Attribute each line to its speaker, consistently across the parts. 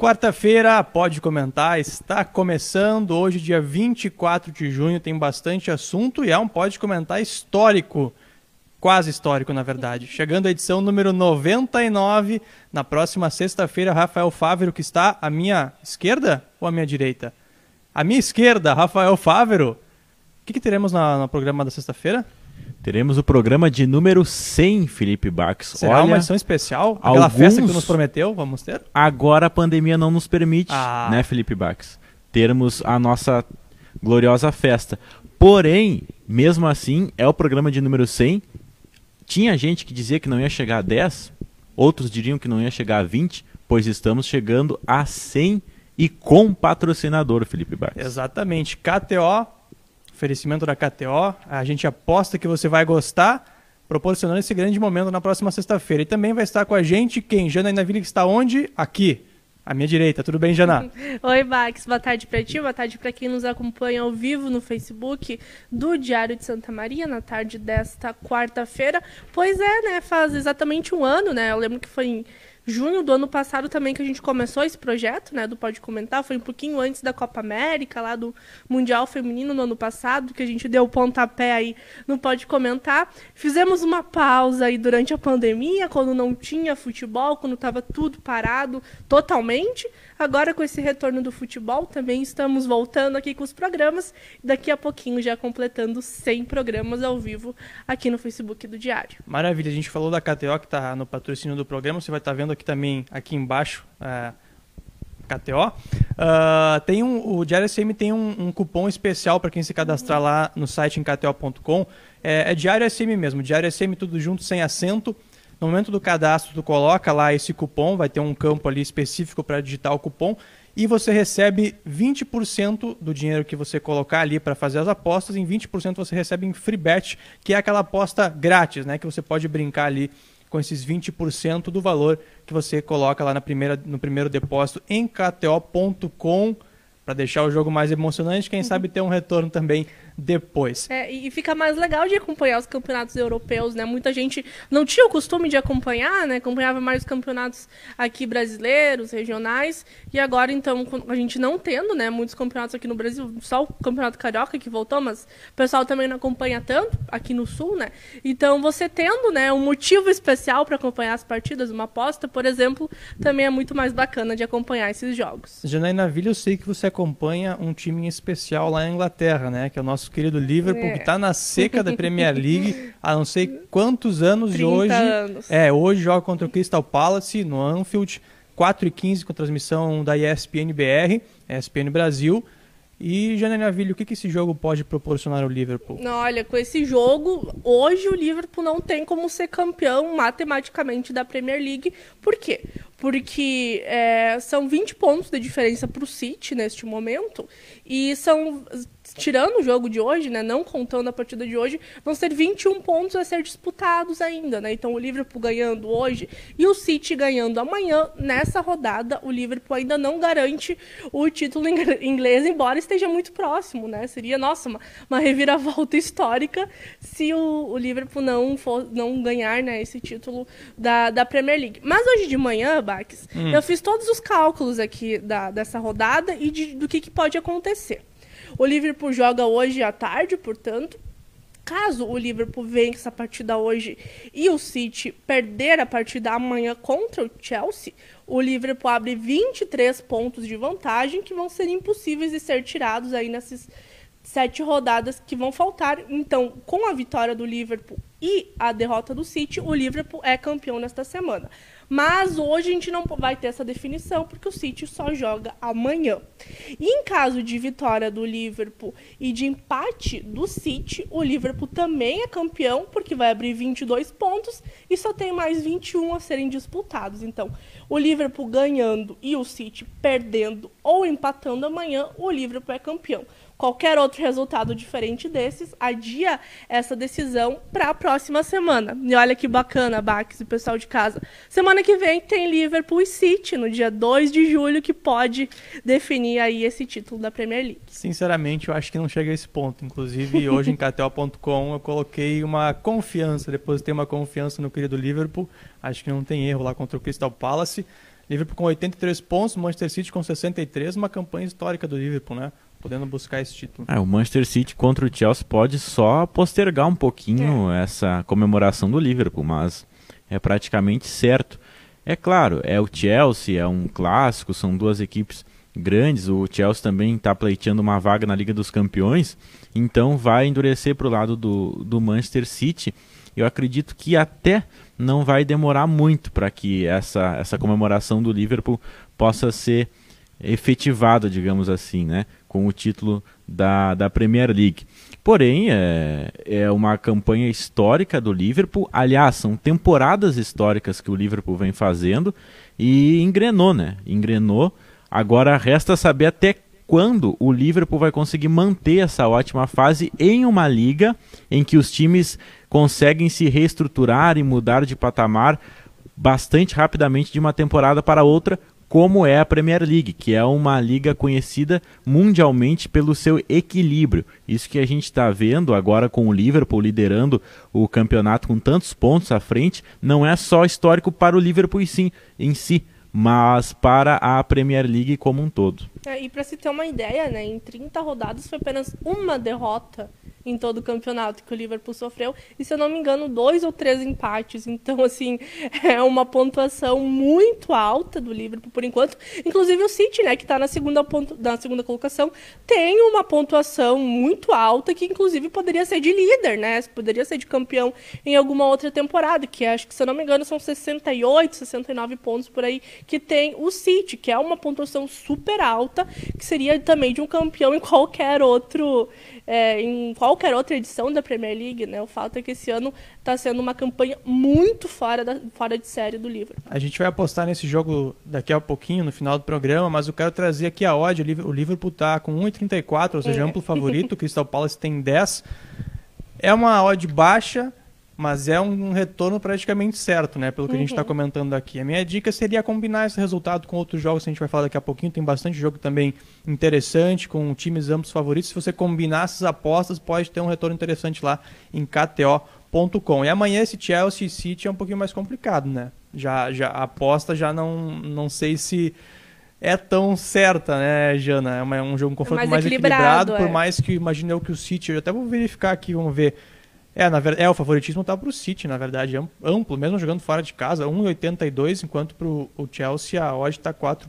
Speaker 1: Quarta-feira, pode comentar, está começando hoje, dia 24 de junho, tem bastante assunto e é um pode comentar histórico, quase histórico na verdade. Chegando à edição número 99, na próxima sexta-feira, Rafael Fávero, que está à minha esquerda ou à minha direita? À minha esquerda, Rafael Fávero. O que, que teremos na, no programa da sexta-feira?
Speaker 2: Teremos o programa de número 100, Felipe Bax.
Speaker 1: Será
Speaker 2: Olha,
Speaker 1: uma edição especial? Aquela
Speaker 2: alguns-
Speaker 1: festa que nos prometeu, vamos ter?
Speaker 2: agora a pandemia não nos permite,
Speaker 1: Ah.
Speaker 2: né, Felipe Bax? Termos a nossa gloriosa festa. Porém, mesmo assim, é o programa de número 100. Tinha gente que dizia que não ia chegar a 10, outros diriam que não ia chegar a 20, pois estamos chegando a 100 e com patrocinador, Felipe Bax.
Speaker 1: Exatamente. KTO, oferecimento da KTO. A gente aposta que você vai gostar, proporcionando esse grande momento na próxima sexta-feira. E também vai estar com a gente quem? Janaína Villa, que está onde? Aqui. À minha direita. Tudo bem, Jana?
Speaker 3: Oi, Bax. Boa tarde pra ti, boa tarde pra quem nos acompanha ao vivo no Facebook do Diário de Santa Maria, na tarde desta quarta-feira. Pois é, né? Faz exatamente um ano, né? Eu lembro que foi em junho do ano passado também que a gente começou esse projeto, né? Do Pode Comentar. Foi um pouquinho antes da Copa América, lá do Mundial Feminino no ano passado, que a gente deu o pontapé aí no Pode Comentar. Fizemos uma pausa aí durante a pandemia, quando não tinha futebol, quando estava tudo parado totalmente. Agora, com esse retorno do futebol, também estamos voltando aqui com os programas. Daqui a pouquinho, já completando 100 programas ao vivo aqui no Facebook do Diário.
Speaker 1: Maravilha. A gente falou da KTO, que está no patrocínio do programa. Você vai estar vendo aqui também, aqui embaixo, é, KTO. Ah, tem um, o Diário SM tem um, um cupom especial para quem se cadastrar lá no site em kto.com. É, é Diário SM mesmo, Diário SM tudo junto, sem acento. No momento do cadastro, tu coloca lá esse cupom, vai ter um campo ali específico para digitar o cupom e você recebe 20% do dinheiro que você colocar ali para fazer as apostas, em 20% você recebe em free bet, que é aquela aposta grátis, né, que você pode brincar ali com esses 20% do valor que você coloca lá na primeira, no primeiro depósito em kto.com para deixar o jogo mais emocionante, quem sabe ter um retorno também depois.
Speaker 3: É, e fica mais legal de acompanhar os campeonatos europeus, né? Muita gente não tinha o costume de acompanhar, né? Acompanhava mais os campeonatos aqui brasileiros, regionais. E agora, então, a gente não tendo, né? Muitos campeonatos aqui no Brasil, só o Campeonato Carioca que voltou, mas o pessoal também não acompanha tanto aqui no Sul, né? Então, você tendo, né? Um motivo especial para acompanhar as partidas, uma aposta, por exemplo, também é muito mais bacana de acompanhar esses jogos.
Speaker 1: Janaína Villa, eu sei que você acompanha um time em especial lá na Inglaterra, né? Que é o nosso querido Liverpool,
Speaker 3: É.
Speaker 1: que está na seca da Premier League há não sei quantos anos e
Speaker 3: 30
Speaker 1: hoje.
Speaker 3: anos.
Speaker 1: É, hoje joga contra o Crystal Palace no Anfield, 4 e 15 com transmissão da ESPN BR, ESPN Brasil. E Janaína Villa, o que, que esse jogo pode proporcionar ao Liverpool?
Speaker 3: Não, Olha, com esse jogo, hoje o Liverpool não tem como ser campeão matematicamente da Premier League. Por quê? Porque é, são 20 pontos de diferença para o City neste momento. E são, tirando o jogo de hoje, né, não contando a partida de hoje, vão ser 21 pontos a ser disputados ainda. Né? Então o Liverpool ganhando hoje e o City ganhando amanhã, nessa rodada, o Liverpool ainda não garante o título ing- inglês, embora esteja muito próximo. Né? Seria, nossa, uma, uma reviravolta histórica se o, o Liverpool não, for, não ganhar né, esse título da, da Premier League. Mas hoje de manhã, Bax, eu fiz todos os cálculos aqui da, dessa rodada e de- do que, que pode acontecer. O Liverpool joga hoje à tarde, portanto. Caso o Liverpool vença a partida hoje e o City perder a partida amanhã contra o Chelsea, o Liverpool abre 23 pontos de vantagem que vão ser impossíveis de ser tirados aí nessas sete rodadas que vão faltar. Então, com a vitória do Liverpool e a derrota do City, o Liverpool é campeão nesta semana. Mas hoje a gente não vai ter essa definição, porque o City só joga amanhã. E em caso de vitória do Liverpool e de empate do City, o Liverpool também é campeão, porque vai abrir 22 pontos e só tem mais 21 a serem disputados. Então, o Liverpool ganhando e o City perdendo ou empatando amanhã, o Liverpool é campeão. Qualquer outro resultado diferente desses adia essa decisão para a próxima semana. E olha que bacana, Bax e pessoal de casa. Semana que vem tem Liverpool e City, no dia 2 de julho, que pode definir aí esse título da Premier League.
Speaker 1: Sinceramente, eu acho que não chega a esse ponto. Inclusive, hoje em KTO.com eu coloquei uma confiança, depositei uma confiança no querido Liverpool. Acho que não tem erro lá contra o Crystal Palace. Liverpool com 83 pontos, Manchester City com 63, uma campanha histórica do Liverpool, né? Podendo buscar esse título.
Speaker 2: É, o Manchester City contra o Chelsea pode só postergar um pouquinho é. essa comemoração do Liverpool, mas é praticamente certo. É claro, é o Chelsea, é um clássico, são duas equipes grandes. O Chelsea também está pleiteando uma vaga na Liga dos Campeões, então vai endurecer para o lado do, do Manchester City. Eu acredito que até não vai demorar muito para que essa, essa comemoração do Liverpool possa ser efetivada, digamos assim, né, com o título da, da Premier League. Porém, é, é uma campanha histórica do Liverpool. Aliás, são temporadas históricas que o Liverpool vem fazendo e engrenou, né? Engrenou. Agora resta saber até quando o Liverpool vai conseguir manter essa ótima fase em uma liga em que os times conseguem se reestruturar e mudar de patamar bastante rapidamente de uma temporada para outra, como é a Premier League, que é uma liga conhecida mundialmente pelo seu equilíbrio. Isso que a gente está vendo agora com o Liverpool liderando o campeonato com tantos pontos à frente, não é só histórico para o Liverpool em si, em si mas para a Premier League como um todo.
Speaker 3: É, e para se ter uma ideia, né, em 30 rodadas foi apenas uma derrota em todo o campeonato que o Liverpool sofreu. E se eu não me engano, dois ou três empates. Então, assim, é uma pontuação muito alta do Liverpool por enquanto. Inclusive o City, né, que está na segunda, na segunda colocação, tem uma pontuação muito alta que, inclusive, poderia ser de líder, né? Poderia ser de campeão em alguma outra temporada, que acho que, se eu não me engano, são 68, 69 pontos por aí que tem o City, que é uma pontuação super alta, que seria também de um campeão em qualquer outro é, em qualquer outra edição da Premier League, né? O fato é que esse ano está sendo uma campanha muito fora, da, fora de série do Liverpool.
Speaker 1: A gente vai apostar nesse jogo daqui a pouquinho, no final do programa, mas eu quero trazer aqui a odd. O Liverpool está com 1,34, ou seja, é. amplo favorito. O Crystal Palace tem 10. É uma odd baixa, mas é um retorno praticamente certo, né? Pelo que uhum. a gente está uhum. comentando aqui. A minha dica seria combinar esse resultado com outros jogos que a gente vai falar daqui a pouquinho. Tem bastante jogo também interessante, com times amplos favoritos. Se você combinar essas apostas, pode ter um retorno interessante lá em KTO.com. E amanhã esse Chelsea City é um pouquinho mais complicado, né? Já, já a aposta já não, não sei se é tão certa, né, Jana? É, é um jogo um confronto é mais, mais, equilibrado, equilibrado é. por mais que imagine eu que o City, eu até vou verificar aqui, vamos ver é, na verdade, é, o favoritismo tá pro City, na verdade, amplo, mesmo jogando fora de casa, 1,82, enquanto pro o Chelsea a odd tá 4.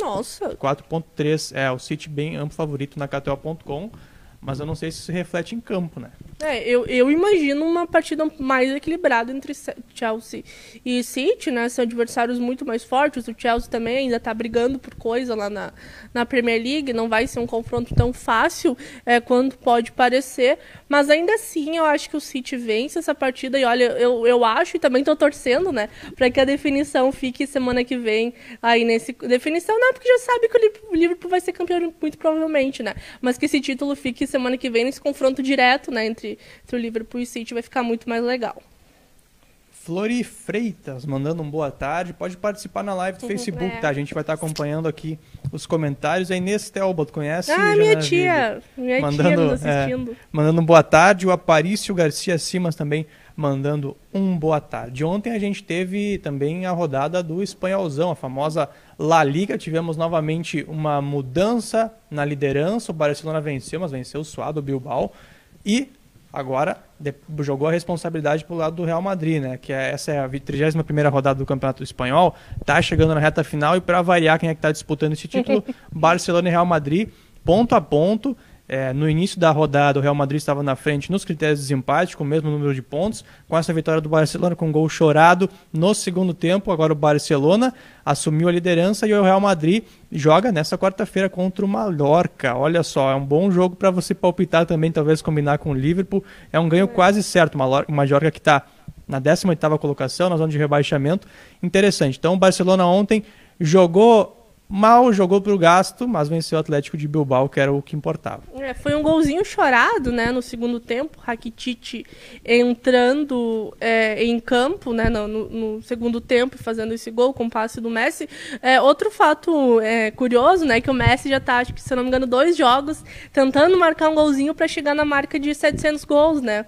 Speaker 3: Nossa.
Speaker 1: 4.3. É, o City bem amplo favorito na KTO.com. Mas eu não sei se isso reflete em campo, né?
Speaker 3: É, eu, eu imagino uma partida mais equilibrada entre Chelsea e City, né? São adversários muito mais fortes. O Chelsea também ainda está brigando por coisa lá na, na Premier League. Não vai ser um confronto tão fácil é, quanto pode parecer. Mas ainda assim, eu acho que o City vence essa partida. E olha, eu, eu acho e também estou torcendo, né? Para que a definição fique semana que vem aí nesse. Definição não, porque já sabe que o Liverpool vai ser campeão muito provavelmente, né? Mas que esse título fique semana que vem nesse confronto direto, né? Entre entre, o Liverpool e o City vai ficar muito mais legal.
Speaker 1: Flori Freitas, mandando um boa tarde. Pode participar na live do uhum, Facebook, é. tá? A gente vai estar acompanhando aqui os comentários. A Inês Telbot, conhece?
Speaker 3: Ah, minha tia. Minha mandando, tia nos
Speaker 1: é, assistindo. É, mandando um boa tarde. O Aparício Garcia Simas também mandando um boa tarde. Ontem a gente teve também a rodada do Espanholzão, a famosa La Liga. Tivemos novamente uma mudança na liderança. O Barcelona venceu, mas venceu o suado, o Bilbao. E agora jogou a responsabilidade para o lado do Real Madrid, né? Que é, essa é a 31 primeira rodada do Campeonato Espanhol, tá chegando na reta final e para variar quem é que está disputando esse título, Barcelona e Real Madrid, ponto a ponto. É, no início da rodada, o Real Madrid estava na frente nos critérios de desempate, com o mesmo número de pontos. Com essa vitória do Barcelona, com um gol chorado no segundo tempo, agora o Barcelona assumiu a liderança e o Real Madrid joga nessa quarta-feira contra o Mallorca. Olha só, é um bom jogo para você palpitar também, talvez combinar com o Liverpool. É um ganho quase certo. O Mallorca que está na 18ª colocação, na zona de rebaixamento. Interessante. Então, o Barcelona ontem jogou Mal jogou pro gasto, mas venceu o Atlético de Bilbao, que era o que importava.
Speaker 3: É, foi um golzinho chorado, né, no segundo tempo. Rakitic entrando é, em campo, né, no, no, segundo tempo, fazendo esse gol com o passe do Messi. É, outro fato é, curioso, né, que o Messi já está, acho que se não me engano, dois jogos tentando marcar um golzinho para chegar na marca de 700 gols, né.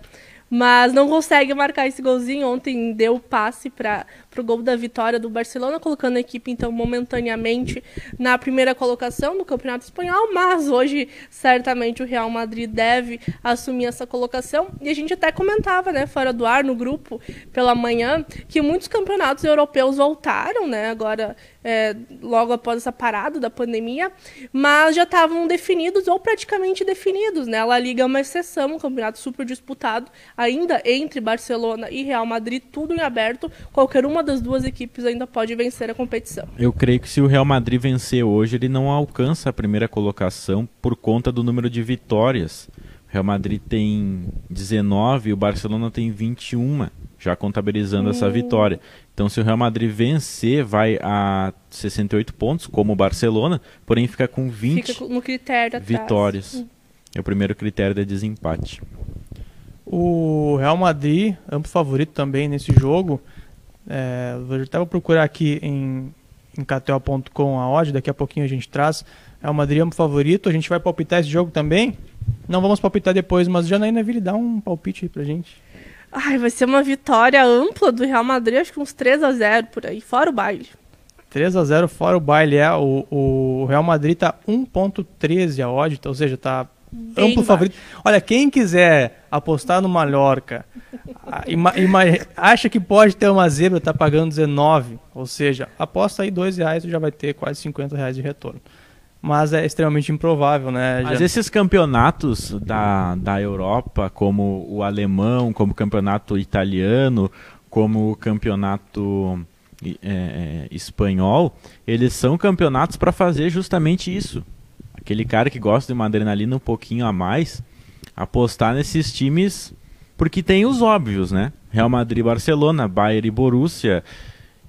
Speaker 3: Mas não consegue marcar esse golzinho. Ontem deu passe para o gol da vitória do Barcelona, colocando a equipe, então, momentaneamente na primeira colocação do Campeonato Espanhol, mas hoje, certamente, o Real Madrid deve assumir essa colocação. E a gente até comentava, né, fora do ar, no grupo, pela manhã, que muitos campeonatos europeus voltaram, né, agora é, logo após essa parada da pandemia, mas já estavam definidos ou praticamente definidos. Né? A La Liga é uma exceção, um campeonato super disputado, ainda entre Barcelona e Real Madrid, tudo em aberto. Qualquer uma das duas equipes ainda pode vencer a competição.
Speaker 2: Eu creio que se o Real Madrid vencer hoje, ele não alcança a primeira colocação por conta do número de vitórias. O Real Madrid tem 19 e o Barcelona tem 21, já contabilizando hum. essa vitória. Então, se o Real Madrid vencer, vai a 68 pontos, como o Barcelona, porém fica com 20
Speaker 3: fica no critério
Speaker 2: vitórias. Hum. É o primeiro critério de desempate.
Speaker 1: O Real Madrid, amplo favorito também nesse jogo. É, eu estava procurar aqui em, em KTO.com a odd, daqui a pouquinho a gente traz. Real Madrid amplo favorito. A gente vai palpitar esse jogo também? Não vamos palpitar depois, mas Janaína Ville, dá um palpite aí pra gente.
Speaker 3: Ai, vai ser uma vitória ampla do Real Madrid, acho que uns 3 a 0 por aí, fora o baile.
Speaker 1: 3 a 0 fora o baile, é. O, o Real Madrid tá 1.13 a odd, ou seja, tá Bem amplo baixo. favorito. Olha, quem quiser apostar no Mallorca, ima, ima, acha que pode ter uma zebra, tá pagando 19, ou seja, aposta aí 2 reais e já vai ter quase 50 reais de retorno mas é extremamente improvável, né?
Speaker 2: Mas Já... esses campeonatos da, da Europa, como o alemão, como o campeonato italiano, como o campeonato é, é, espanhol, eles são campeonatos para fazer justamente isso. Aquele cara que gosta de uma adrenalina um pouquinho a mais, apostar nesses times, porque tem os óbvios, né? Real Madrid, Barcelona, Bayern e Borussia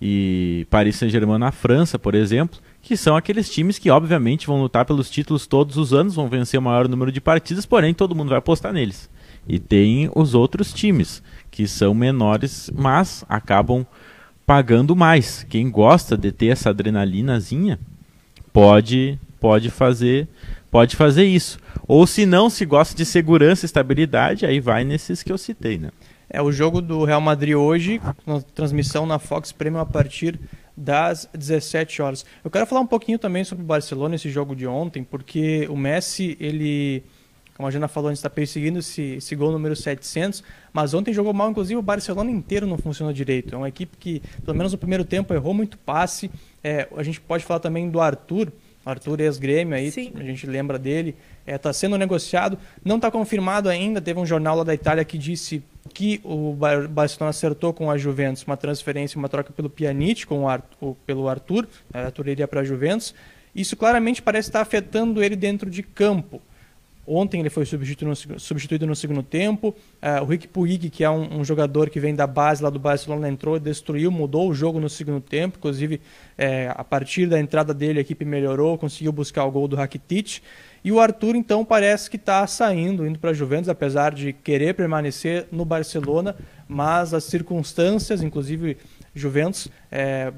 Speaker 2: e Paris Saint-Germain na França, por exemplo que são aqueles times que obviamente vão lutar pelos títulos todos os anos, vão vencer o maior número de partidas, porém todo mundo vai apostar neles. E tem os outros times que são menores, mas acabam pagando mais. Quem gosta de ter essa adrenalinazinha pode pode fazer pode fazer isso. Ou se não, se gosta de segurança e estabilidade, aí vai nesses que eu citei, né?
Speaker 1: É o jogo do Real Madrid hoje, transmissão na Fox Premium a partir das 17 horas. Eu quero falar um pouquinho também sobre o Barcelona, esse jogo de ontem, porque o Messi, ele, como a Jana falou, está perseguindo esse, esse gol número 700, mas ontem jogou mal, inclusive o Barcelona inteiro não funcionou direito. É uma equipe que, pelo menos no primeiro tempo, errou muito passe. É, a gente pode falar também do Arthur, Arthur ex-grêmio aí, Sim. a gente lembra dele, está é, tá sendo negociado, não está confirmado ainda, teve um jornal lá da Itália que disse que o Barcelona acertou com a Juventus uma transferência, uma troca pelo Pjanic, com o Arthur, pelo Arthur, o Arthur iria para a Juventus. Isso claramente parece estar afetando ele dentro de campo. Ontem ele foi substituído no, substituído no segundo tempo. Uh, o Rick Puig, que é um, um, jogador que vem da base lá do Barcelona, entrou, destruiu, mudou o jogo no segundo tempo. Inclusive, é, a partir da entrada dele, a equipe melhorou, conseguiu buscar o gol do Rakitic. E o Arthur, então, parece que está saindo, indo para a Juventus, apesar de querer permanecer no Barcelona, mas as circunstâncias, inclusive Juventus, é,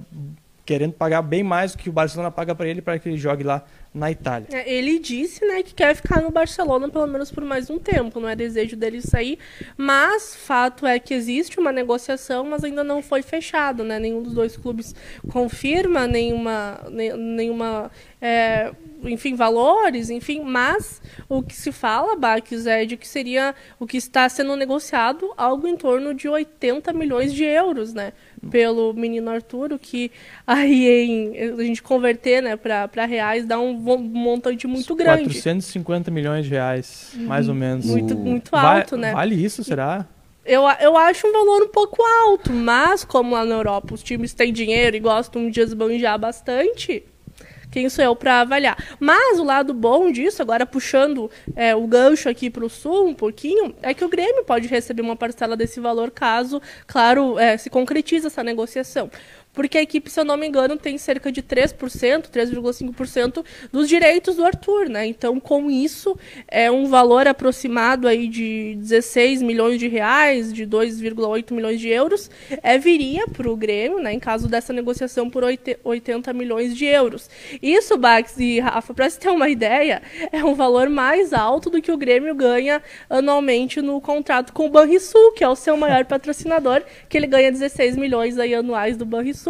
Speaker 1: querendo pagar bem mais do que o Barcelona paga para ele para que ele jogue lá na Itália.
Speaker 3: É, ele disse, né, que quer ficar no Barcelona pelo menos por mais um tempo, não é desejo dele sair, mas fato é que existe uma negociação, mas ainda não foi fechado, né? Nenhum dos dois clubes confirma nenhuma nenhuma é, enfim, valores, enfim, mas o que se fala, Baques, é de que seria o que está sendo negociado algo em torno de 80 milhões de euros, né? Pelo menino Arturo, que aí em, a gente converter né, para reais dá um montante muito grande.
Speaker 1: 450 milhões de reais, mais ou menos.
Speaker 3: Muito, muito alto,
Speaker 1: vai,
Speaker 3: né?
Speaker 1: Vale isso, será?
Speaker 3: Eu, eu acho um valor um pouco alto, mas como lá na Europa os times têm dinheiro e gostam de esbanjar bastante, quem sou eu para avaliar. Mas o lado bom disso, agora puxando é, o gancho aqui para o sul um pouquinho, é que o Grêmio pode receber uma parcela desse valor caso, claro, é, se concretiza essa negociação. Porque a equipe, se eu não me engano, tem cerca de 3%, 3,5% dos direitos do Arthur, né? Então, com isso, é um valor aproximado aí de 16 milhões de reais, de 2,8 milhões de euros, é, viria para o Grêmio, né? Em caso dessa negociação por 80 milhões de euros. Isso, Bax e Rafa, para você ter uma ideia, é um valor mais alto do que o Grêmio ganha anualmente no contrato com o Banrisul, que é o seu maior patrocinador, que ele ganha 16 milhões aí anuais do Banrisul.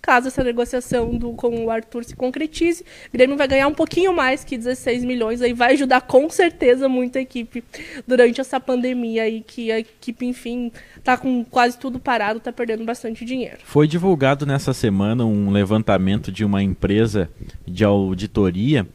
Speaker 3: Caso essa negociação do, com o Arthur se concretize, o Grêmio vai ganhar um pouquinho mais que 16 milhões, aí vai ajudar com certeza muito a equipe durante essa pandemia aí, que a equipe, enfim, tá com quase tudo parado, tá perdendo bastante dinheiro.
Speaker 2: Foi divulgado nessa semana um levantamento de uma empresa de auditoria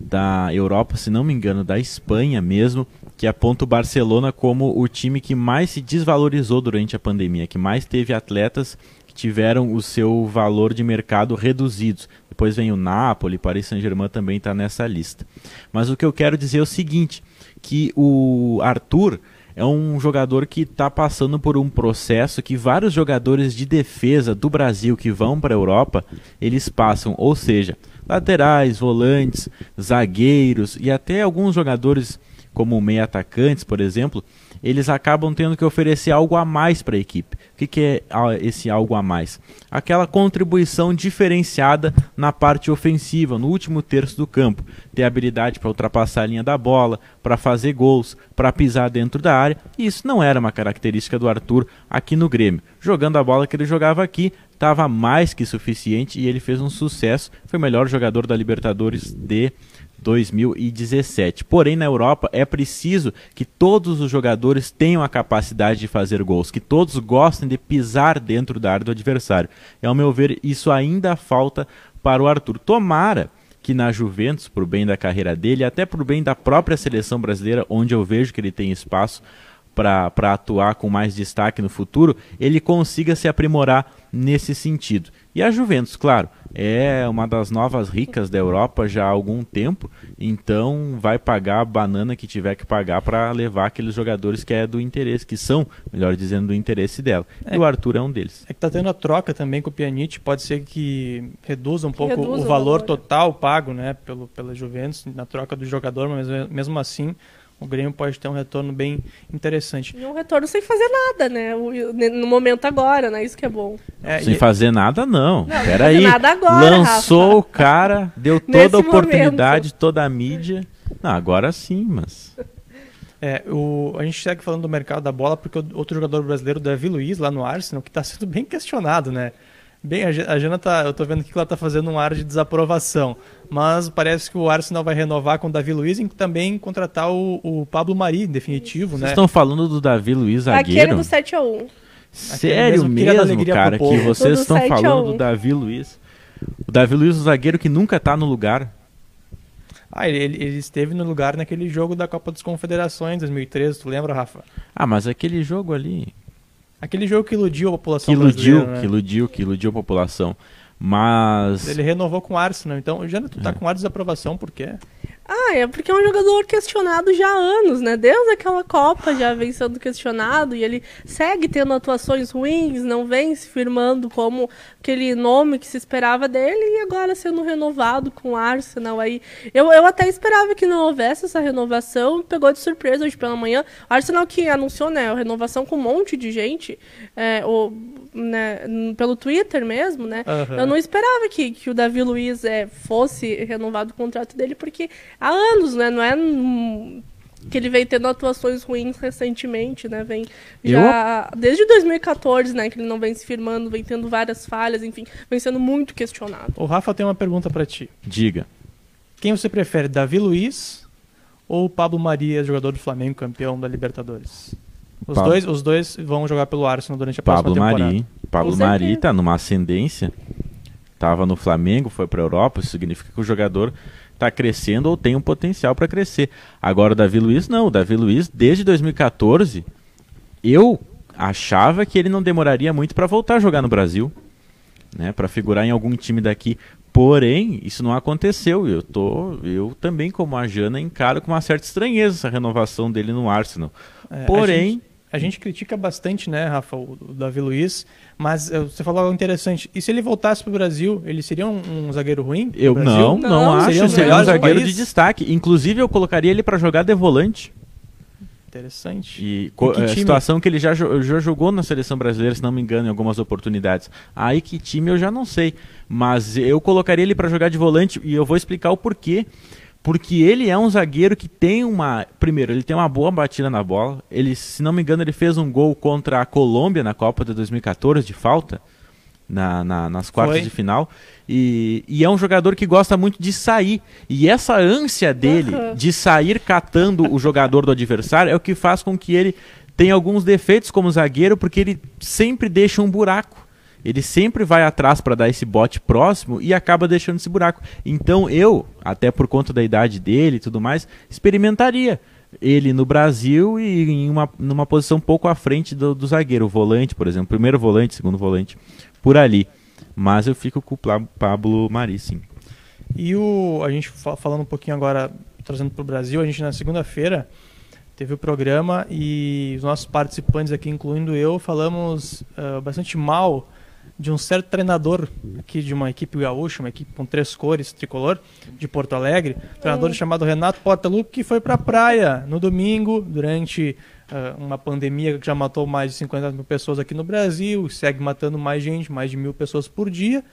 Speaker 2: da Europa, se não me engano, da Espanha mesmo, que aponta o Barcelona como o time que mais se desvalorizou durante a pandemia, que mais teve atletas que tiveram o seu valor de mercado reduzidos. Depois vem o Napoli, Paris Saint-Germain também está nessa lista. Mas o que eu quero dizer é o seguinte, que o Arthur é um jogador que está passando por um processo que vários jogadores de defesa do Brasil que vão para a Europa, eles passam, ou seja, laterais, volantes, zagueiros e até alguns jogadores como meia atacantes, por exemplo, eles acabam tendo que oferecer algo a mais para a equipe. O que, que é esse algo a mais? Aquela contribuição diferenciada na parte ofensiva, no último terço do campo. Ter habilidade para ultrapassar a linha da bola, para fazer gols, para pisar dentro da área. E isso não era uma característica do Arthur aqui no Grêmio. Jogando a bola que ele jogava aqui, estava mais que suficiente e ele fez um sucesso. Foi o melhor jogador da Libertadores de 2017. Porém, na Europa é preciso que todos os jogadores tenham a capacidade de fazer gols, que todos gostem de pisar dentro da área do adversário. E, ao meu ver, isso ainda falta para o Arthur. Tomara que na Juventus, por bem da carreira dele, até por bem da própria seleção brasileira, onde eu vejo que ele tem espaço para atuar com mais destaque no futuro, ele consiga se aprimorar nesse sentido. E a Juventus, claro, é uma das novas ricas da Europa já há algum tempo, então vai pagar a banana que tiver que pagar para levar aqueles jogadores que é do interesse, que são, melhor dizendo, do interesse dela. É, e o Arthur é um deles.
Speaker 1: É que tá tendo a troca também com o Pjanic, pode ser que reduza um que pouco reduza o, valor o valor total pago, né, pelo pela Juventus na troca do jogador, mas mesmo assim o Grêmio pode ter um retorno bem interessante.
Speaker 3: E um retorno sem fazer nada, né? No momento agora, né? Isso que é bom.
Speaker 2: É, sem e... fazer nada, não. não Peraí. Nada agora, Lançou Rafa. o cara, deu toda a oportunidade, momento. toda a mídia. Não, agora sim, mas.
Speaker 1: É, o, a gente segue falando do mercado da bola porque o outro jogador brasileiro, o Davi Luiz, lá no Arsenal, que está sendo bem questionado, né? Bem, a Jana tá. Eu tô vendo aqui que ela tá fazendo um ar de desaprovação. Mas parece que o Arsenal vai renovar com o Davi Luiz e também contratar o, o Pablo Mari, em definitivo,
Speaker 2: Vocês
Speaker 1: né?
Speaker 2: estão falando do Davi Luiz zagueiro?
Speaker 3: Aquele do 7x1.
Speaker 2: Sério mesmo, mesmo cara, que vocês estão falando do Davi Luiz. O Davi Luiz, o zagueiro que nunca tá no lugar.
Speaker 1: Ah, ele, ele, esteve no lugar naquele jogo da Copa das Confederações 2013, tu lembra, Rafa?
Speaker 2: Ah, mas aquele jogo ali.
Speaker 1: Aquele jogo que iludiu a população
Speaker 2: que iludiu, né? Que iludiu, que iludiu a população. Mas.
Speaker 1: Ele renovou com o Arsenal, então já tu tá é. com ar de desaprovação, por quê?
Speaker 3: Ah, é porque é um jogador questionado já há anos, né? Desde aquela Copa já vem sendo questionado e ele segue tendo atuações ruins, não vem se firmando como aquele nome que se esperava dele e agora sendo renovado com o Arsenal aí. Eu, eu até esperava que não houvesse essa renovação, pegou de surpresa hoje pela manhã. O Arsenal que anunciou, né, a renovação com um monte de gente, é, ou, né, pelo Twitter mesmo, né? Uhum. Eu não esperava que, que o Davi Luiz é, fosse renovado o contrato dele, porque há anos, né? Não é que ele vem tendo atuações ruins recentemente, né? Vem já Eu... desde 2014, né, que ele não vem se firmando, vem tendo várias falhas, enfim, vem sendo muito questionado.
Speaker 1: O Rafa tem uma pergunta para ti.
Speaker 2: Diga.
Speaker 1: Quem você prefere, Davi Luiz ou Pablo Maria, jogador do Flamengo, campeão da Libertadores? Os Pablo... dois, os dois vão jogar pelo Arsenal durante a
Speaker 2: Pablo
Speaker 1: próxima temporada.
Speaker 2: Mari. Pablo Mari tá numa ascendência. Tava no Flamengo, foi para Europa, isso significa que o jogador está crescendo ou tem um potencial para crescer. Agora o Davi Luiz não, o Davi Luiz desde 2014 eu achava que ele não demoraria muito para voltar a jogar no Brasil, né, para figurar em algum time daqui. Porém, isso não aconteceu. Eu tô, eu também como a Jana encaro com uma certa estranheza essa renovação dele no Arsenal. É, Porém,
Speaker 1: a gente critica bastante, né, Rafa, o, o Davi Luiz, mas uh, você falou algo interessante. E se ele voltasse para o Brasil, ele seria um, um zagueiro ruim?
Speaker 2: Eu não, não, não acho. Seria um, seria um zagueiro de destaque. Inclusive, eu colocaria ele para jogar de volante.
Speaker 1: Interessante.
Speaker 2: E, e a situação que ele já, já jogou na seleção brasileira, se não me engano, em algumas oportunidades. Aí que time eu já não sei. Mas eu colocaria ele para jogar de volante e eu vou explicar o porquê. Porque ele é um zagueiro que tem uma. Primeiro, ele tem uma boa batida na bola. Ele, se não me engano, ele fez um gol contra a Colômbia na Copa de 2014 de falta. Na, na, nas quartas Foi. de final. E, e, é um jogador que gosta muito de sair. E essa ânsia dele uhum. de sair catando o jogador do adversário é o que faz com que ele tenha alguns defeitos como zagueiro, porque ele sempre deixa um buraco. Ele sempre vai atrás para dar esse bote próximo e acaba deixando esse buraco. Então eu, até por conta da idade dele e tudo mais, experimentaria ele no Brasil e em uma numa posição pouco à frente do, do zagueiro, volante, por exemplo, primeiro volante, segundo volante, por ali. Mas eu fico com o Pablo Mari, sim.
Speaker 1: E o, a gente falando um pouquinho agora, trazendo para o Brasil, a gente na segunda-feira teve o programa e os nossos participantes aqui, incluindo eu, falamos uh, bastante mal de um certo treinador aqui de uma equipe gaúcha, uma equipe com três cores, tricolor, de Porto Alegre, um treinador chamado Renato Portaluppi, que foi para a praia no domingo, durante uh, uma pandemia que já matou mais de 50 mil pessoas aqui no Brasil, segue matando mais gente, mais de mil pessoas por dia.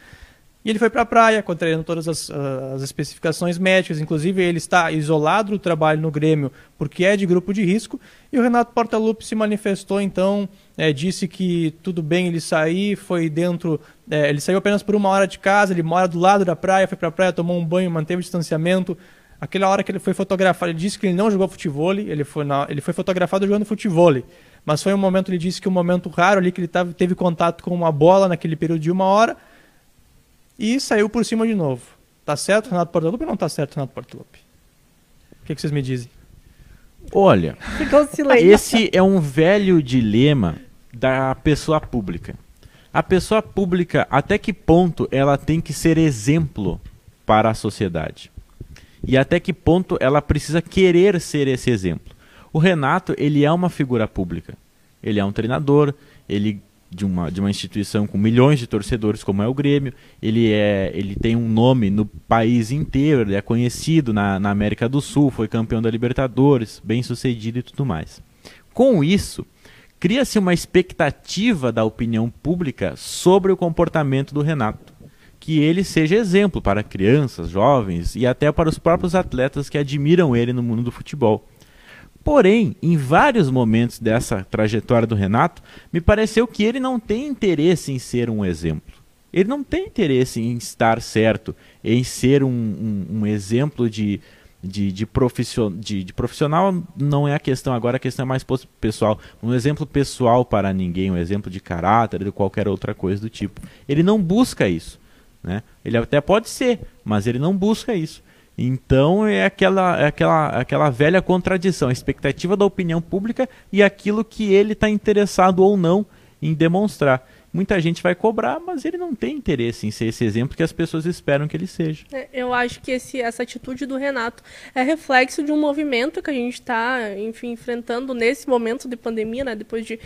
Speaker 1: E ele foi para a praia, contrariando todas as, as, especificações médicas. Inclusive, ele está isolado do trabalho no Grêmio porque é de grupo de risco. E o Renato Portaluppi se manifestou, então, é, disse que tudo bem ele sair, foi dentro. É, ele saiu apenas por uma hora de casa, ele mora do lado da praia, foi para a praia, tomou um banho, manteve o distanciamento. Aquela hora que ele foi fotografado, ele disse que ele não jogou futebol, ele foi, na, ele foi fotografado jogando futebol. Mas foi um momento, ele disse que um momento raro ali, que ele tava, teve contato com uma bola naquele período de uma hora e saiu por cima de novo. Tá certo Renato Portaluppi ou não tá certo Renato Portaluppi? O que, que vocês me dizem?
Speaker 2: Olha, esse é um velho dilema da pessoa pública. A pessoa pública, até que ponto ela tem que ser exemplo para a sociedade? E até que ponto ela precisa querer ser esse exemplo? O Renato, ele é uma figura pública. Ele é um treinador, ele de uma, de uma instituição com milhões de torcedores como é o Grêmio. Ele, é, ele tem um nome no país inteiro, ele é conhecido na, na América do Sul, foi campeão da Libertadores, bem sucedido e tudo mais. Com isso, cria-se uma expectativa da opinião pública sobre o comportamento do Renato. Que ele seja exemplo para crianças, jovens e até para os próprios atletas que admiram ele no mundo do futebol. Porém, em vários momentos dessa trajetória do Renato, me pareceu que ele não tem interesse em ser um exemplo. Ele não tem interesse em estar certo, em ser um, um, um exemplo de, de, de, profission, de, de, profissional. Não é a questão agora, a questão é mais pessoal. Um exemplo pessoal para ninguém, um exemplo de caráter, de qualquer outra coisa do tipo. Ele não busca isso. Né? Ele até pode ser, mas ele não busca isso. Então é aquela, é aquela, aquela velha contradição, a expectativa da opinião pública e aquilo que ele está interessado ou não em demonstrar. Muita gente vai cobrar, mas ele não tem interesse em ser esse exemplo que as pessoas esperam que ele seja.
Speaker 3: É, eu acho que esse, essa atitude do Renato é reflexo de um movimento que a gente está, enfim, enfrentando nesse momento de pandemia, né? Depois de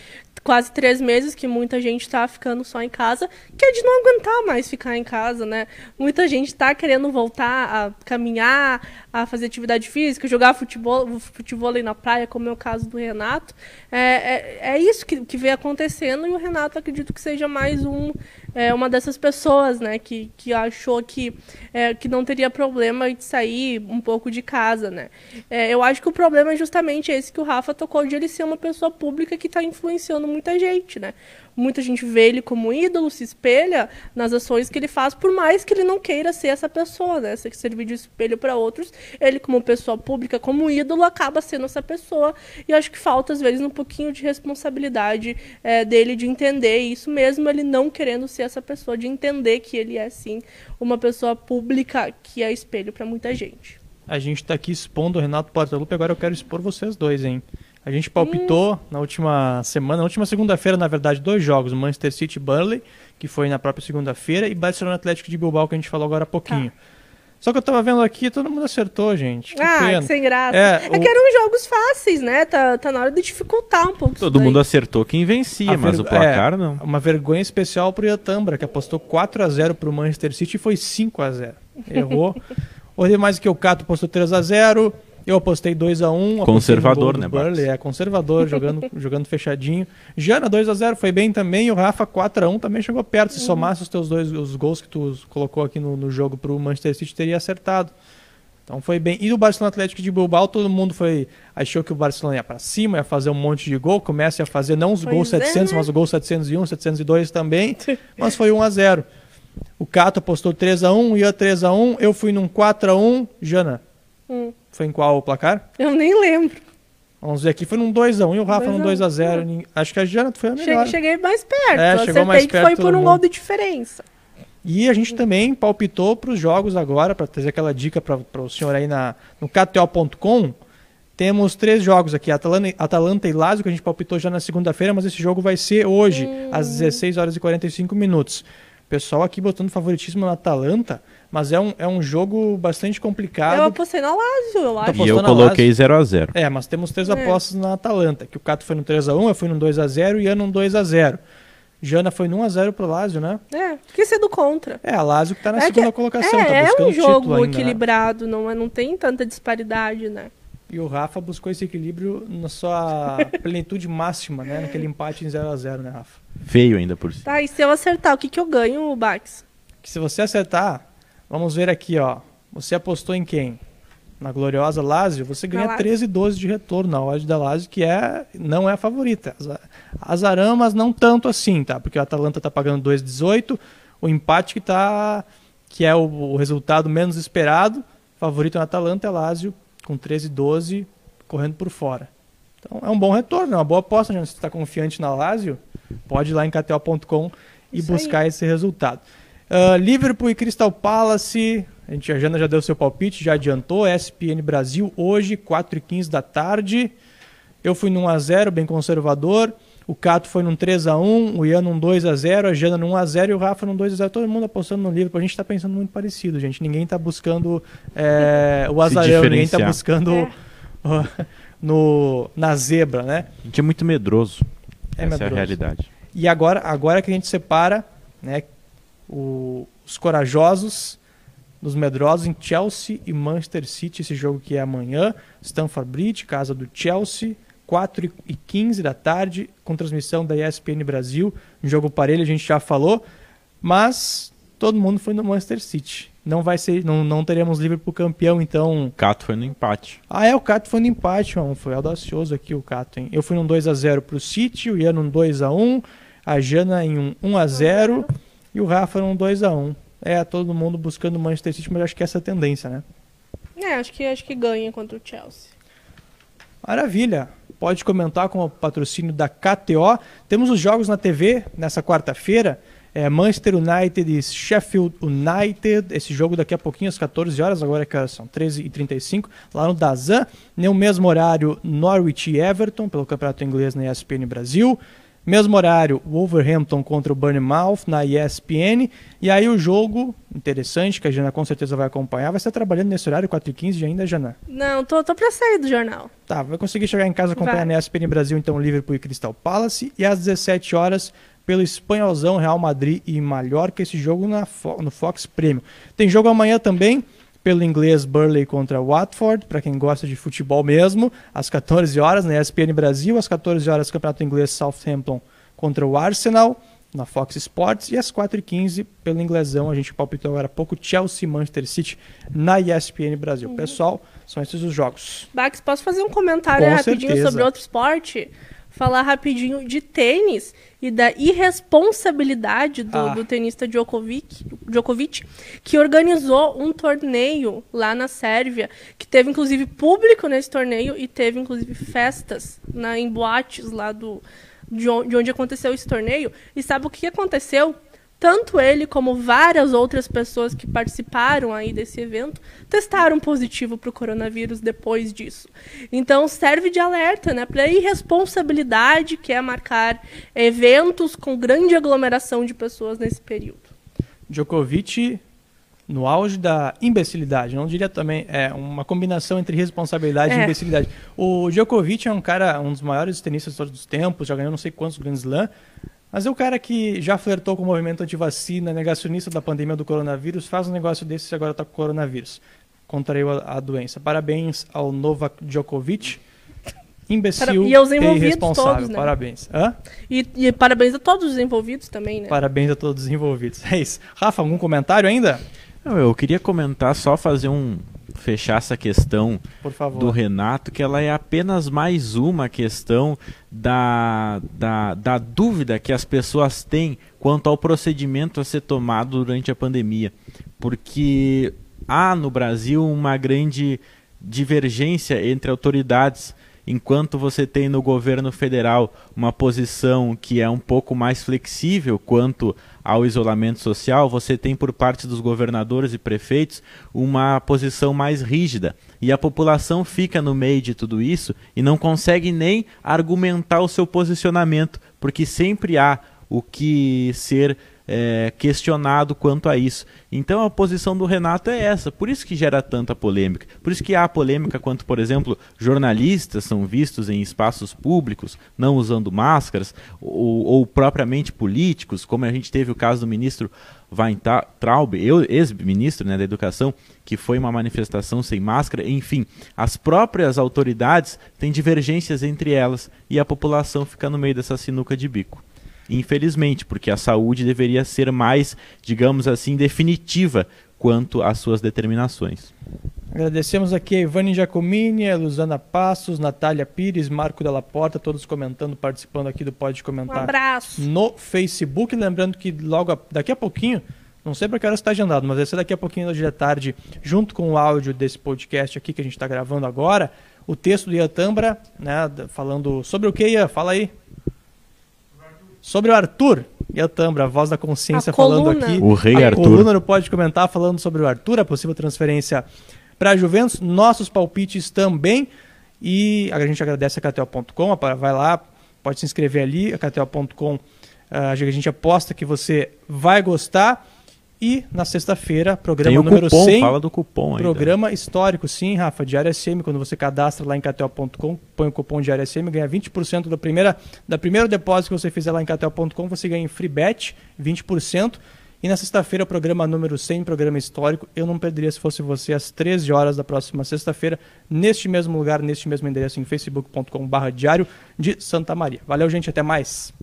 Speaker 3: quase três meses que muita gente está ficando só em casa, que é de não aguentar mais ficar em casa, né? Muita gente está querendo voltar a caminhar, a fazer atividade física, jogar futebol, futebol na praia, como é o caso do Renato. É, é, é isso que, que vem acontecendo e o Renato acredito que seja mais um é, uma dessas pessoas, né, que, que achou que, é, que não teria problema de sair um pouco de casa, né. É, eu acho que o problema é justamente esse que o Rafa tocou, de ele ser uma pessoa pública que está influenciando muita gente, né muita gente vê ele como ídolo, se espelha nas ações que ele faz, por mais que ele não queira ser essa pessoa, né? Se servir de espelho para outros, ele como pessoa pública, como ídolo, acaba sendo essa pessoa. E acho que falta às vezes um pouquinho de responsabilidade é, dele de entender isso mesmo, ele não querendo ser essa pessoa, de entender que ele é sim uma pessoa pública que é espelho para muita gente.
Speaker 1: A gente está aqui expondo o Renato Portaluppi, agora eu quero expor vocês dois, hein? A gente palpitou hum. na última semana, na última segunda-feira, na verdade, dois jogos: Manchester City e Burnley, que foi na própria segunda-feira, e Barcelona Atlético de Bilbao, que a gente falou agora há pouquinho. Tá. Só que eu tava vendo aqui, todo mundo acertou, gente. Que
Speaker 3: ah,
Speaker 1: pena.
Speaker 3: que sem graça.
Speaker 1: É,
Speaker 3: É,
Speaker 1: o-
Speaker 3: que eram jogos fáceis, né? Tá, tá na hora de dificultar um pouco
Speaker 2: Todo
Speaker 3: isso
Speaker 2: mundo acertou quem vencia,
Speaker 1: A
Speaker 2: mas
Speaker 1: ver-
Speaker 2: o placar
Speaker 1: é,
Speaker 2: não.
Speaker 1: Uma vergonha especial pro Iatambra, que apostou 4 a 0 pro Manchester City e foi 5 a 0 Errou. o demais que o Cato apostou 3 a 0 Eu apostei 2 a 1 apostei no
Speaker 2: Conservador,
Speaker 1: gol do
Speaker 2: né, Bartos?
Speaker 1: É, conservador, jogando, jogando fechadinho. Jana 2 a 0 foi bem também. E o Rafa 4 a 1 também chegou perto. Se somasse os teus dois os gols que tu colocou aqui no, no jogo pro Manchester City, teria acertado. Então foi bem. E o Barcelona Atlético de Bilbao, todo mundo foi achou que o Barcelona ia para cima, ia fazer um monte de gol, começa a fazer não os
Speaker 3: Pois
Speaker 1: gols
Speaker 3: é,
Speaker 1: 700,
Speaker 3: né?
Speaker 1: mas o gol 701, 702 também, mas foi 1 a 0. O Cato apostou 3 a 1, ia 3 a 1, eu fui num 4 a 1. Jana,
Speaker 3: Hum,
Speaker 1: foi em qual o placar?
Speaker 3: eu nem lembro.
Speaker 1: Vamos ver aqui, foi num 2 a 1 e o Rafa
Speaker 3: 2
Speaker 1: num
Speaker 3: a
Speaker 1: 2 a
Speaker 3: 1.
Speaker 1: 0. Ninguém- Acho que a Jana foi a melhor.
Speaker 3: Cheguei, cheguei mais perto.
Speaker 1: É,
Speaker 3: eu
Speaker 1: chegou
Speaker 3: acertei
Speaker 1: mais
Speaker 3: que
Speaker 1: perto
Speaker 3: foi
Speaker 1: todo
Speaker 3: por um
Speaker 1: mundo.
Speaker 3: gol de diferença.
Speaker 1: E a gente também palpitou para os jogos agora, para trazer aquela dica para o senhor aí na, no KTO.com. Temos três jogos aqui, Atalanta, Atalanta e Lazio, que a gente palpitou já na segunda-feira, mas esse jogo vai ser hoje, às 16 horas e 45 minutos. Pessoal aqui botando favoritismo na Atalanta, mas é um, é um jogo bastante complicado.
Speaker 3: Eu apostei na Lazio, eu acho.
Speaker 2: E eu coloquei 0x0.
Speaker 1: É, mas temos três
Speaker 3: É.
Speaker 1: apostas na Atalanta, que o Cato foi no 3x1, eu fui no 2x0 e Ian no 2x0. Jana foi no 1x0 pro Lazio, né?
Speaker 3: É, fiquei sendo contra.
Speaker 1: É, a Lazio que tá na
Speaker 3: É que-
Speaker 1: segunda colocação,
Speaker 3: é,
Speaker 1: tá
Speaker 3: é
Speaker 1: buscando
Speaker 3: um
Speaker 1: o título
Speaker 3: jogo
Speaker 1: ainda, né?
Speaker 3: equilibrado, não, é- não tem tanta disparidade, né?
Speaker 1: E o Rafa buscou esse equilíbrio na sua plenitude máxima, né? Naquele empate em 0x0, né, Rafa?
Speaker 2: Feio ainda por cima.
Speaker 3: Tá, e se eu acertar, o que, que eu ganho, Bax?
Speaker 1: Que se você acertar, vamos ver aqui, ó. Você apostou em quem? Na gloriosa Lazio, você ganha
Speaker 3: Lazio.
Speaker 1: 13 12 de retorno na odd da Lazio, que é, não é a favorita. Aza- Azarão, mas não tanto assim, tá? Porque o Atalanta tá pagando 2,18, o empate que tá que é o, o resultado menos esperado, favorito no Atalanta é a Lazio com 13 12 correndo por fora. Então é um bom retorno, é uma boa aposta, já se você está confiante na Lazio, pode ir lá em KTO.com e
Speaker 3: Isso aí.
Speaker 1: buscar esse resultado. Ah, Liverpool e Crystal Palace. A, gente, a Jana já deu seu palpite, já adiantou. SPN Brasil hoje, 4h15 da tarde. Eu fui num 1x0, bem conservador. O Cato foi num 3x1, o Ian num 2x0, a Jana num 1x0 e o Rafa num 2x0. Todo mundo apostando no Liverpool. A gente tá pensando muito parecido, gente. Ninguém tá buscando é, o azarão, ninguém tá
Speaker 2: diferenciar.
Speaker 1: buscando
Speaker 3: É.
Speaker 1: no, na zebra, né?
Speaker 2: A gente é muito medroso.
Speaker 1: É
Speaker 2: Essa é a
Speaker 1: medroso.
Speaker 2: realidade.
Speaker 1: E agora, agora que a gente separa né, o- os corajosos dos medrosos em Chelsea e Manchester City, esse jogo que é amanhã, Stamford Bridge, casa do Chelsea, 4 e 15 da tarde, com transmissão da ESPN Brasil, um jogo parelho, a gente já falou, mas todo mundo foi no Manchester City. Não vai ser, não, não teremos Liverpool campeão, então
Speaker 2: Cato foi no empate.
Speaker 1: ah, é, o Cato foi no empate, mano. Foi audacioso aqui o Cato, hein? Eu fui num 2x0 pro City, o Ian num 2x1, a Jana em um 1x0 e o Rafa num 2x1. É, todo mundo buscando o Manchester City, mas acho que essa é a tendência, né?
Speaker 3: É, acho que, acho que ganha contra o Chelsea.
Speaker 1: Maravilha. Pode comentar com o patrocínio da KTO. Temos os jogos na TV nessa quarta-feira. É Manchester United e Sheffield United. Esse jogo daqui a pouquinho, às 14 horas, agora que são 13h35, lá no Dazan. No mesmo horário, Norwich e Everton, pelo Campeonato Inglês na ESPN Brasil. Mesmo horário, Wolverhampton contra o Bournemouth na ESPN. E aí o jogo, interessante, que a Jana com certeza vai acompanhar, vai estar trabalhando nesse horário, 4h15 ainda, Jana?
Speaker 3: Não, tô, tô pra sair do jornal.
Speaker 1: Tá, vai conseguir chegar em casa e acompanhar
Speaker 3: Vai.
Speaker 1: na ESPN Brasil, então, Liverpool e Crystal Palace. E às 17 horas, pelo Espanholzão, Real Madrid e Mallorca, esse jogo na Fo- no Fox Premium. Tem jogo amanhã também, pelo inglês Burley contra Watford, para quem gosta de futebol mesmo, às 14 horas, na ESPN Brasil. Às 14 horas, Campeonato Inglês Southampton contra o Arsenal, na Fox Sports. E às 4h15, pelo inglesão, a gente palpitou agora há pouco, Chelsea e Manchester City na ESPN Brasil.
Speaker 3: Uhum.
Speaker 1: Pessoal, são esses os jogos.
Speaker 3: Bax, posso fazer um comentário
Speaker 1: Com
Speaker 3: rapidinho
Speaker 1: certeza.
Speaker 3: sobre outro esporte? Falar rapidinho de tênis e da irresponsabilidade do,
Speaker 1: Ah.
Speaker 3: do tenista Djokovic, Djokovic, que organizou um torneio lá na Sérvia, que teve inclusive público nesse torneio e teve inclusive festas na, em boates lá do, de onde aconteceu esse torneio. E sabe o que aconteceu? Tanto ele como várias outras pessoas que participaram aí desse evento testaram positivo para o coronavírus depois disso. Então serve de alerta, né, para irresponsabilidade que é marcar eventos com grande aglomeração de pessoas nesse período.
Speaker 1: Djokovic no auge da imbecilidade. Não diria também, é uma combinação entre responsabilidade é. e imbecilidade. O Djokovic é um cara, um dos maiores tenistas de todos os tempos, já ganhou não sei quantos Grand Slam, mas é o cara que já flertou com o movimento antivacina, negacionista da pandemia do coronavírus, faz um negócio desse e agora está com o coronavírus. Contraiu a, a, doença. Parabéns ao Novak Djokovic. Imbecil e aos envolvidos irresponsável. Todos, né? Parabéns. Hã?
Speaker 3: E, e, parabéns a todos os envolvidos também, né?
Speaker 1: Parabéns a todos os envolvidos. É isso. Rafa, algum comentário ainda?
Speaker 2: Não, eu queria comentar, só fazer um, fechar essa questão do Renato, que ela é apenas mais uma questão da, da, da dúvida que as pessoas têm quanto ao procedimento a ser tomado durante a pandemia. Porque há no Brasil uma grande divergência entre autoridades enquanto você tem no governo federal uma posição que é um pouco mais flexível quanto ao isolamento social, você tem por parte dos governadores e prefeitos uma posição mais rígida. E a população fica no meio de tudo isso e não consegue nem argumentar o seu posicionamento, porque sempre há o que ser é, questionado quanto a isso. Então a posição do Renato é essa, por isso que gera tanta polêmica. Por isso que há polêmica quanto, por exemplo, jornalistas são vistos em espaços públicos não usando máscaras, ou, ou propriamente políticos, como a gente teve o caso do ministro Weintraub, ex-ministro né, da Educação, que foi uma manifestação sem máscara, enfim, as próprias autoridades têm divergências entre elas e a população fica no meio dessa sinuca de bico infelizmente, porque a saúde deveria ser mais, digamos assim, definitiva quanto às suas determinações.
Speaker 1: Agradecemos aqui a Ivane Giacomini, a Luzana Passos, Natália Pires, Marco Della Porta, todos comentando, participando aqui do Pode Comentar. Um
Speaker 3: abraço.
Speaker 1: No Facebook, lembrando que logo daqui a pouquinho, não sei para que hora está agendado, mas vai ser daqui a pouquinho hoje à tarde, junto com o áudio desse podcast aqui que a gente está gravando agora, o texto do Iatambra, né, falando sobre o que, Ian? Fala aí. Sobre o Arthur e a Tambra, a voz da consciência a falando coluna. aqui.
Speaker 2: O rei
Speaker 1: a
Speaker 2: Arthur.
Speaker 1: coluna no Pode Comentar falando sobre o Arthur, a possível transferência para a Juventus. Nossos palpites também. E a gente agradece a KTO.com. Vai lá, pode se inscrever ali, a KTO.com. Ah, a gente aposta que você vai gostar. E na sexta-feira, programa
Speaker 2: Tem
Speaker 1: número
Speaker 2: cupom,
Speaker 1: 100.
Speaker 2: Fala do cupom ainda.
Speaker 1: Programa histórico, sim, Rafa, Diário SM. Quando você cadastra lá em KTO.com, põe o cupom Diário SM, ganha 20% da primeira, da primeiro depósito que você fizer lá em KTO.com, você ganha em free bet, 20%. E na sexta-feira, programa número 100, programa histórico. Eu não perderia se fosse você às 13 horas da próxima sexta-feira, neste mesmo lugar, neste mesmo endereço, em facebook.com.br diário de Santa Maria. Valeu, gente, até mais.